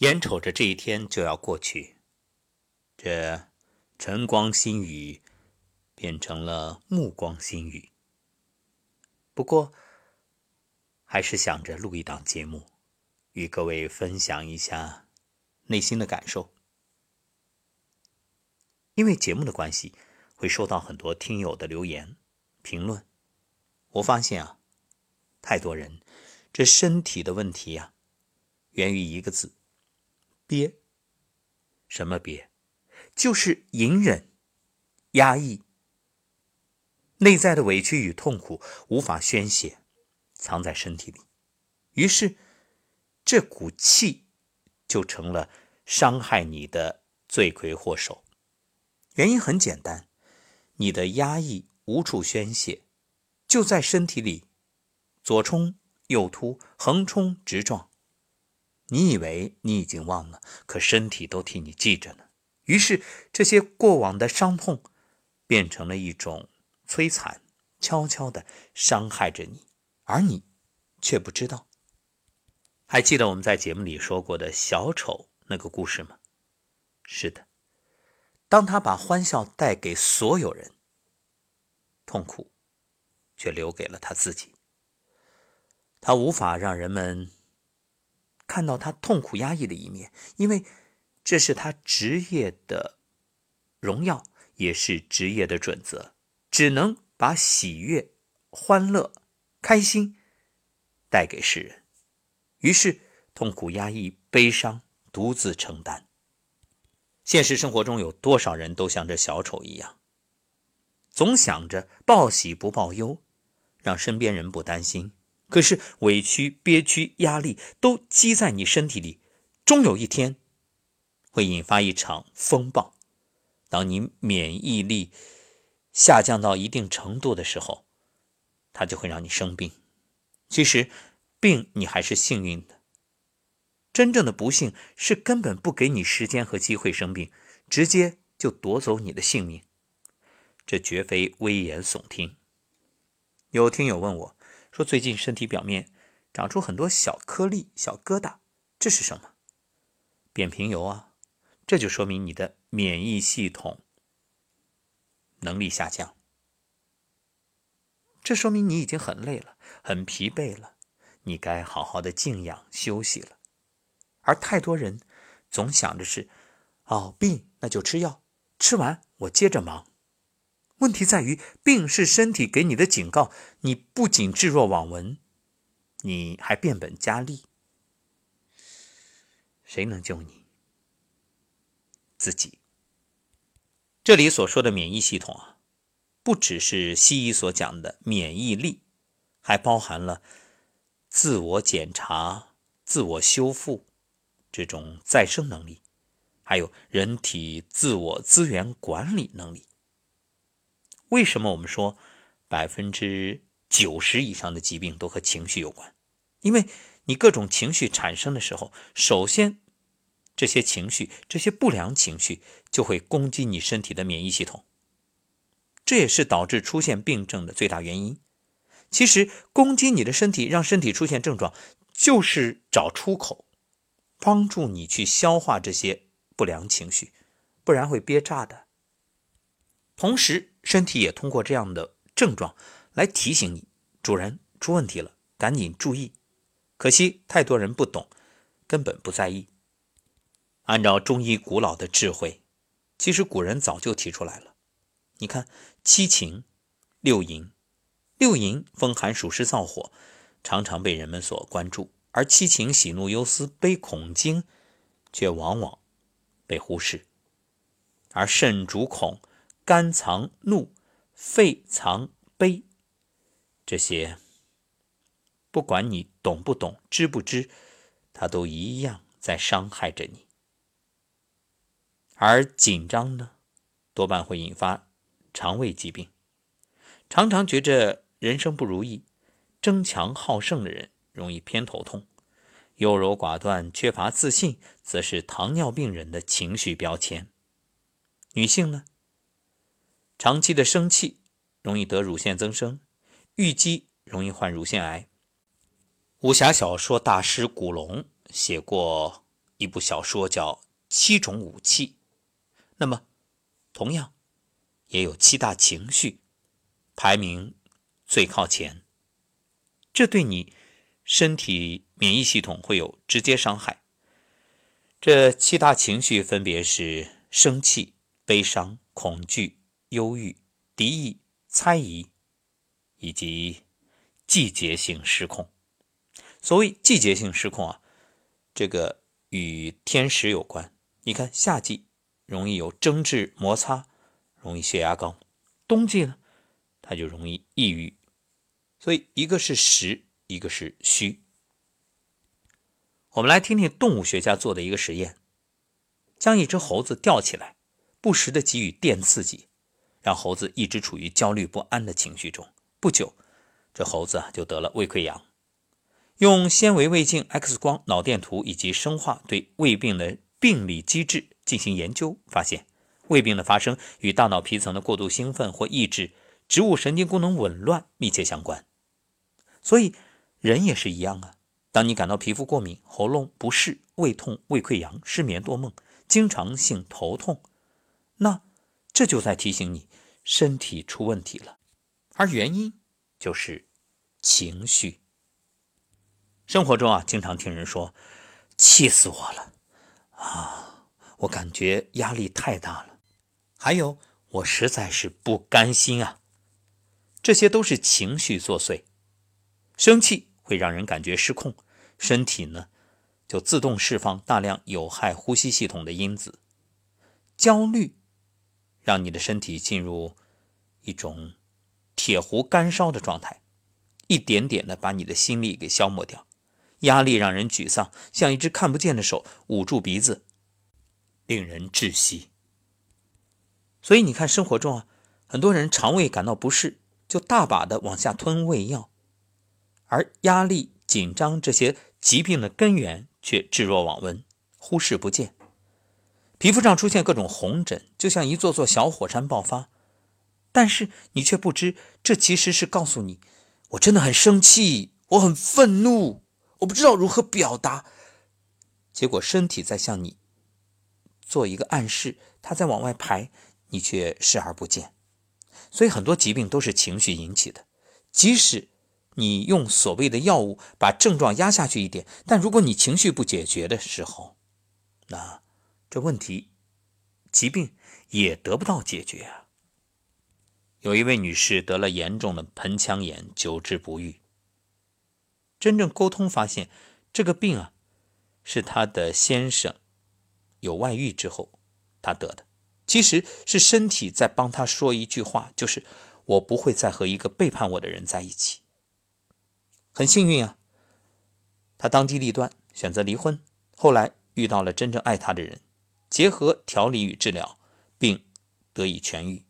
眼瞅着这一天就要过去，这晨光新语变成了暮光新语。不过，还是想着录一档节目，与各位分享一下内心的感受。因为节目的关系，会收到很多听友的留言评论。我发现啊，太多人这身体的问题呀，源于一个字——憋。什么憋？就是隐忍、压抑。内在的委屈与痛苦无法宣泄，藏在身体里，于是这股气就成了伤害你的罪魁祸首。原因很简单，你的压抑无处宣泄，就在身体里，左冲右突，横冲直撞。你以为你已经忘了，可身体都替你记着呢。于是这些过往的伤痛，变成了一种。摧残，悄悄的伤害着你，而你却不知道。还记得我们在节目里说过的小丑那个故事吗？是的，当他把欢笑带给所有人，痛苦却留给了他自己。他无法让人们看到他痛苦压抑的一面，因为这是他职业的荣耀，也是职业的准则。只能把喜悦、欢乐、开心带给世人，于是痛苦、压抑、悲伤独自承担。现实生活中有多少人都像这小丑一样，总想着报喜不报忧，让身边人不担心。可是委屈、憋屈、压力都积在你身体里，终有一天会引发一场风暴。当你免疫力，下降到一定程度的时候，它就会让你生病。其实，病你还是幸运的。真正的不幸是根本不给你时间和机会生病，直接就夺走你的性命。这绝非危言耸听。有听友问我，说最近身体表面长出很多小颗粒、小疙瘩，这是什么？扁平疣啊！这就说明你的免疫系统。能力下降，这说明你已经很累了，很疲惫了，你该好好的静养休息了。而太多人总想着是，哦，病那就吃药，吃完我接着忙。问题在于，病是身体给你的警告，你不仅置若罔闻，你还变本加厉。谁能救你？自己。这里所说的免疫系统啊，不只是西医所讲的免疫力，还包含了自我检查、自我修复这种再生能力，还有人体自我资源管理能力。为什么我们说百分之九十以上的疾病都和情绪有关？因为你各种情绪产生的时候，首先。这些情绪，这些不良情绪就会攻击你身体的免疫系统，这也是导致出现病症的最大原因。其实，攻击你的身体，让身体出现症状，就是找出口，帮助你去消化这些不良情绪，不然会憋炸的。同时，身体也通过这样的症状来提醒你，主人出问题了，赶紧注意。可惜太多人不懂，根本不在意。按照中医古老的智慧，其实古人早就提出来了。你看七情六淫，六淫风寒暑湿燥火，常常被人们所关注，而七情喜怒忧思悲恐惊，却往往被忽视。而肾主恐，肝藏怒，肺藏悲，这些不管你懂不懂、知不知，它都一样在伤害着你。而紧张呢，多半会引发肠胃疾病。常常觉着人生不如意、争强好胜的人，容易偏头痛；优柔寡断、缺乏自信，则是糖尿病人的情绪标签。女性呢，长期的生气容易得乳腺增生，郁积容易患乳腺癌。武侠小说大师古龙写过《一部小说叫《七种武器》，那么同样也有七大情绪，排名最靠前。这对你身体免疫系统会有直接伤害。这七大情绪分别是生气、悲伤、恐惧、忧郁、敌意、猜疑，以及季节性失控。所谓季节性失控啊，这个与天时有关。你看，夏季容易有争执摩擦，容易血压高；冬季呢，它就容易抑郁。所以，一个是实，一个是虚。我们来听听动物学家做的一个实验：将一只猴子吊起来，不时的给予电刺激，让猴子一直处于焦虑不安的情绪中。不久，这猴子就得了胃溃疡。用纤维胃镜、X 光、脑电图以及生化对胃病的病理机制进行研究，发现胃病的发生与大脑皮层的过度兴奋或抑制、植物神经功能紊乱密切相关。所以，人也是一样啊。当你感到皮肤过敏、喉咙不适、胃痛、胃溃疡、失眠多梦、经常性头痛，那这就在提醒你身体出问题了，而原因就是情绪。生活中啊，经常听人说：“气死我了啊！我感觉压力太大了。”还有，我实在是不甘心啊。这些都是情绪作祟，生气。会让人感觉失控，身体呢就自动释放大量有害呼吸系统的因子。焦虑让你的身体进入一种铁壶干烧的状态，一点点的把你的心力给消磨掉。压力让人沮丧，像一只看不见的手捂住鼻子，令人窒息。所以你看，生活中啊，很多人肠胃感到不适，就大把的往下吞胃药。而压力、紧张这些疾病的根源却置若罔闻、忽视不见，皮肤上出现各种红疹，就像一座座小火山爆发。但是你却不知，这其实是告诉你：我真的很生气，我很愤怒，我不知道如何表达。结果身体在向你做一个暗示，它在往外排，你却视而不见。所以很多疾病都是情绪引起的，即使。你用所谓的药物把症状压下去一点，但如果你情绪不解决的时候，那这问题、疾病也得不到解决啊。有一位女士得了严重的盆腔炎，久治不愈。真正沟通发现，这个病啊，是她的先生有外遇之后她得的。其实是身体在帮她说一句话，就是我不会再和一个背叛我的人在一起。很幸运啊，她当机立断选择离婚，后来遇到了真正爱她的人，结合调理与治疗，并得以痊愈。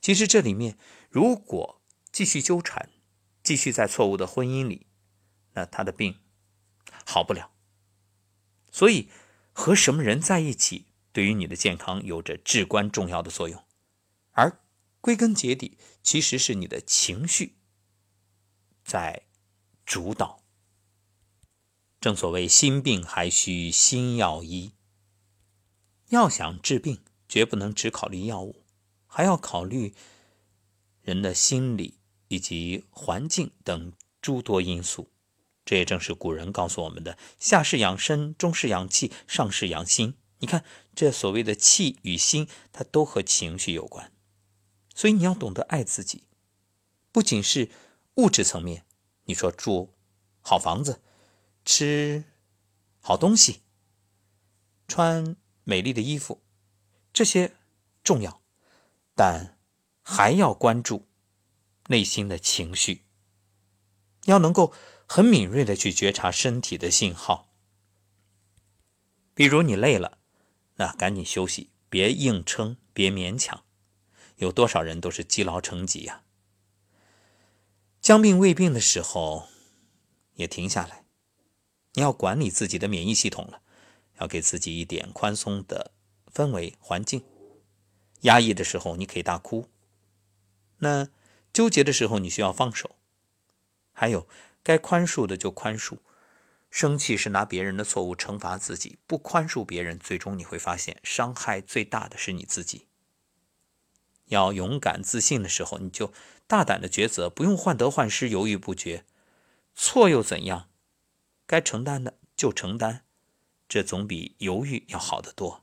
其实这里面，如果继续纠缠，继续在错误的婚姻里，那他的病好不了。所以，和什么人在一起，对于你的健康有着至关重要的作用。而归根结底，其实是你的情绪在。主导。正所谓心病还需心药医。要想治病，绝不能只考虑药物，还要考虑人的心理以及环境等诸多因素。这也正是古人告诉我们的：下士养身，中士养气，上士养心。你看，这所谓的气与心，它都和情绪有关。所以你要懂得爱自己，不仅是物质层面。你说住好房子，吃好东西，穿美丽的衣服，这些重要，但还要关注内心的情绪，要能够很敏锐的去觉察身体的信号。比如你累了，那赶紧休息，别硬撑，别勉强。有多少人都是积劳成疾呀？将病未病的时候，也停下来。你要管理自己的免疫系统了，要给自己一点宽松的氛围环境。压抑的时候，你可以大哭；那纠结的时候，你需要放手。还有，该宽恕的就宽恕，生气是拿别人的错误惩罚自己，不宽恕别人，最终你会发现伤害最大的是你自己。要勇敢自信的时候，你就大胆的抉择，不用患得患失、犹豫不决。错又怎样？该承担的就承担，这总比犹豫要好得多。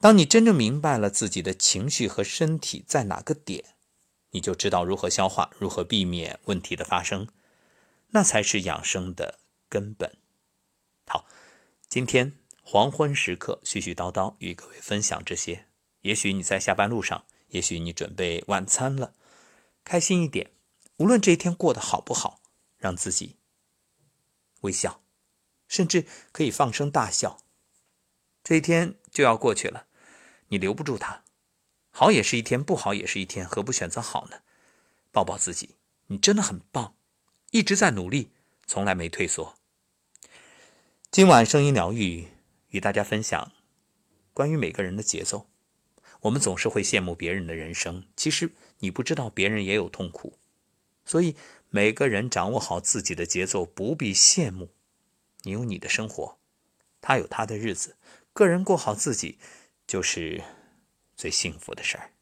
当你真正明白了自己的情绪和身体在哪个点，你就知道如何消化，如何避免问题的发生，那才是养生的根本。好，今天黄昏时刻絮絮叨叨与各位分享这些。也许你在下班路上，也许你准备晚餐了，开心一点。无论这一天过得好不好，让自己微笑，甚至可以放声大笑。这一天就要过去了。你留不住他，好也是一天，不好也是一天，何不选择好呢？抱抱自己，你真的很棒，一直在努力，从来没退缩。今晚声音疗愈与大家分享关于每个人的节奏。我们总是会羡慕别人的人生，其实你不知道别人也有痛苦，所以每个人掌握好自己的节奏，不必羡慕。你有你的生活，他有他的日子，个人过好自己。就是最幸福的事儿。